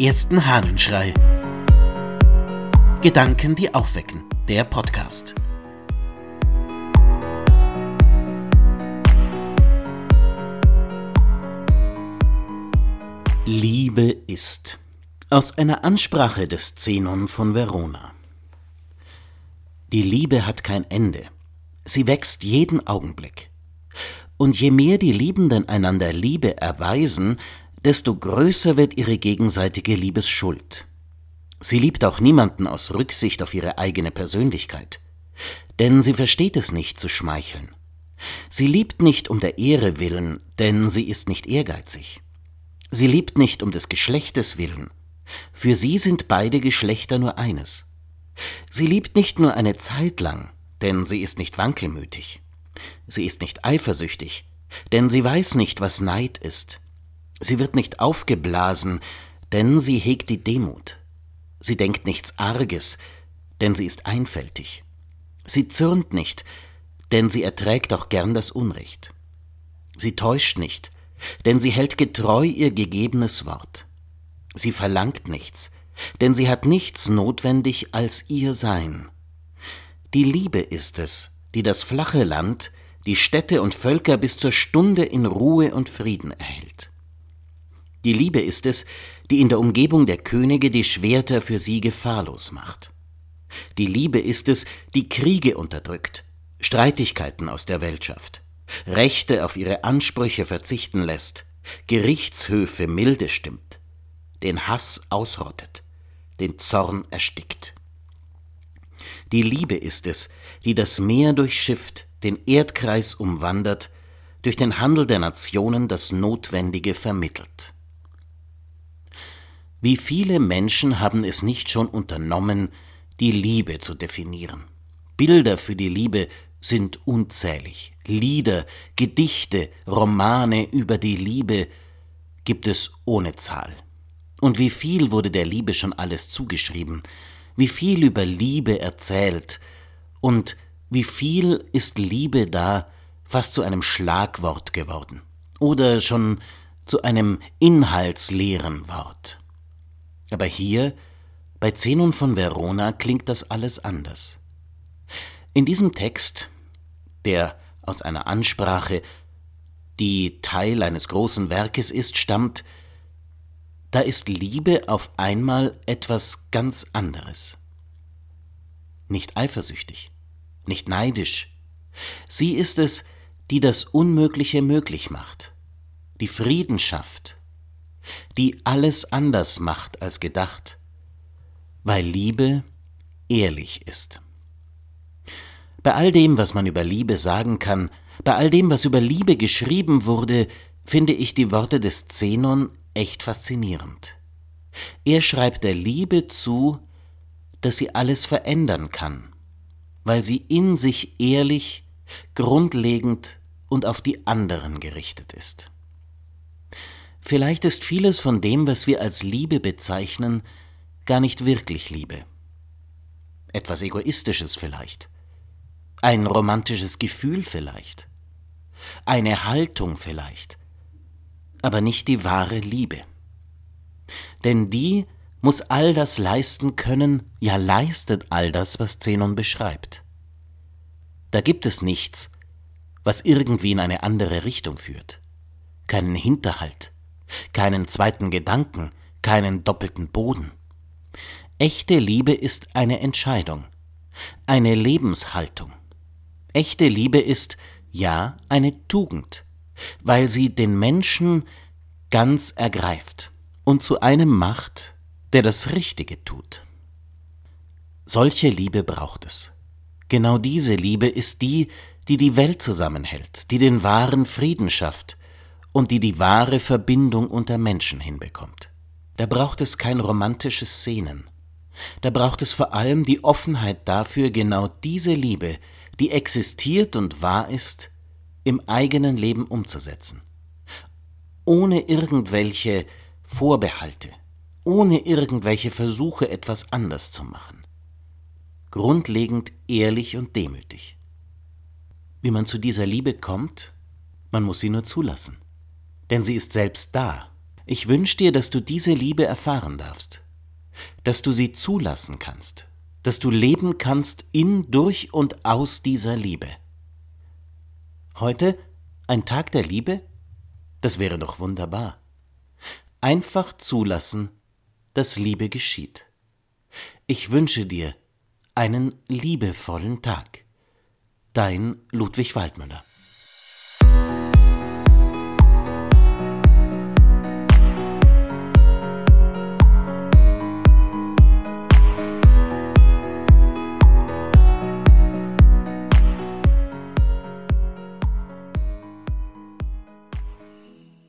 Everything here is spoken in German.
ersten Hahnenschrei. Gedanken, die aufwecken. Der Podcast. Liebe ist. Aus einer Ansprache des Zenon von Verona. Die Liebe hat kein Ende. Sie wächst jeden Augenblick. Und je mehr die Liebenden einander Liebe erweisen, desto größer wird ihre gegenseitige Liebesschuld. Sie liebt auch niemanden aus Rücksicht auf ihre eigene Persönlichkeit, denn sie versteht es nicht zu schmeicheln. Sie liebt nicht um der Ehre willen, denn sie ist nicht ehrgeizig. Sie liebt nicht um des Geschlechtes willen, für sie sind beide Geschlechter nur eines. Sie liebt nicht nur eine Zeit lang, denn sie ist nicht wankelmütig. Sie ist nicht eifersüchtig, denn sie weiß nicht, was Neid ist. Sie wird nicht aufgeblasen, denn sie hegt die Demut. Sie denkt nichts Arges, denn sie ist einfältig. Sie zürnt nicht, denn sie erträgt auch gern das Unrecht. Sie täuscht nicht, denn sie hält getreu ihr gegebenes Wort. Sie verlangt nichts, denn sie hat nichts notwendig als ihr Sein. Die Liebe ist es, die das flache Land, die Städte und Völker bis zur Stunde in Ruhe und Frieden erhält. Die Liebe ist es, die in der Umgebung der Könige die Schwerter für sie gefahrlos macht. Die Liebe ist es, die Kriege unterdrückt, Streitigkeiten aus der Welt schafft, Rechte auf ihre Ansprüche verzichten lässt, Gerichtshöfe milde stimmt, den Hass ausrottet, den Zorn erstickt. Die Liebe ist es, die das Meer durchschifft, den Erdkreis umwandert, durch den Handel der Nationen das Notwendige vermittelt. Wie viele Menschen haben es nicht schon unternommen, die Liebe zu definieren. Bilder für die Liebe sind unzählig. Lieder, Gedichte, Romane über die Liebe gibt es ohne Zahl. Und wie viel wurde der Liebe schon alles zugeschrieben, wie viel über Liebe erzählt, und wie viel ist Liebe da fast zu einem Schlagwort geworden oder schon zu einem inhaltsleeren Wort. Aber hier, bei Zenon von Verona, klingt das alles anders. In diesem Text, der aus einer Ansprache, die Teil eines großen Werkes ist, stammt, da ist Liebe auf einmal etwas ganz anderes. Nicht eifersüchtig, nicht neidisch. Sie ist es, die das Unmögliche möglich macht, die Frieden schafft, die alles anders macht als gedacht, weil Liebe ehrlich ist. Bei all dem, was man über Liebe sagen kann, bei all dem, was über Liebe geschrieben wurde, finde ich die Worte des Zenon echt faszinierend. Er schreibt der Liebe zu, dass sie alles verändern kann, weil sie in sich ehrlich, grundlegend und auf die anderen gerichtet ist. Vielleicht ist vieles von dem, was wir als Liebe bezeichnen, gar nicht wirklich Liebe. Etwas Egoistisches vielleicht. Ein romantisches Gefühl vielleicht. Eine Haltung vielleicht. Aber nicht die wahre Liebe. Denn die muss all das leisten können, ja leistet all das, was Zenon beschreibt. Da gibt es nichts, was irgendwie in eine andere Richtung führt. Keinen Hinterhalt, keinen zweiten Gedanken, keinen doppelten Boden. Echte Liebe ist eine Entscheidung, eine Lebenshaltung. Echte Liebe ist, ja, eine Tugend, weil sie den Menschen ganz ergreift und zu einem macht, der das Richtige tut. Solche Liebe braucht es. Genau diese Liebe ist die, die die Welt zusammenhält, die den wahren Frieden schafft, und die die wahre Verbindung unter Menschen hinbekommt. Da braucht es kein romantisches Szenen. Da braucht es vor allem die Offenheit dafür, genau diese Liebe, die existiert und wahr ist, im eigenen Leben umzusetzen. Ohne irgendwelche Vorbehalte, ohne irgendwelche Versuche, etwas anders zu machen. Grundlegend ehrlich und demütig. Wie man zu dieser Liebe kommt, man muss sie nur zulassen denn sie ist selbst da. Ich wünsche dir, dass du diese Liebe erfahren darfst, dass du sie zulassen kannst, dass du leben kannst in, durch und aus dieser Liebe. Heute ein Tag der Liebe? Das wäre doch wunderbar. Einfach zulassen, dass Liebe geschieht. Ich wünsche dir einen liebevollen Tag. Dein Ludwig Waldmüller.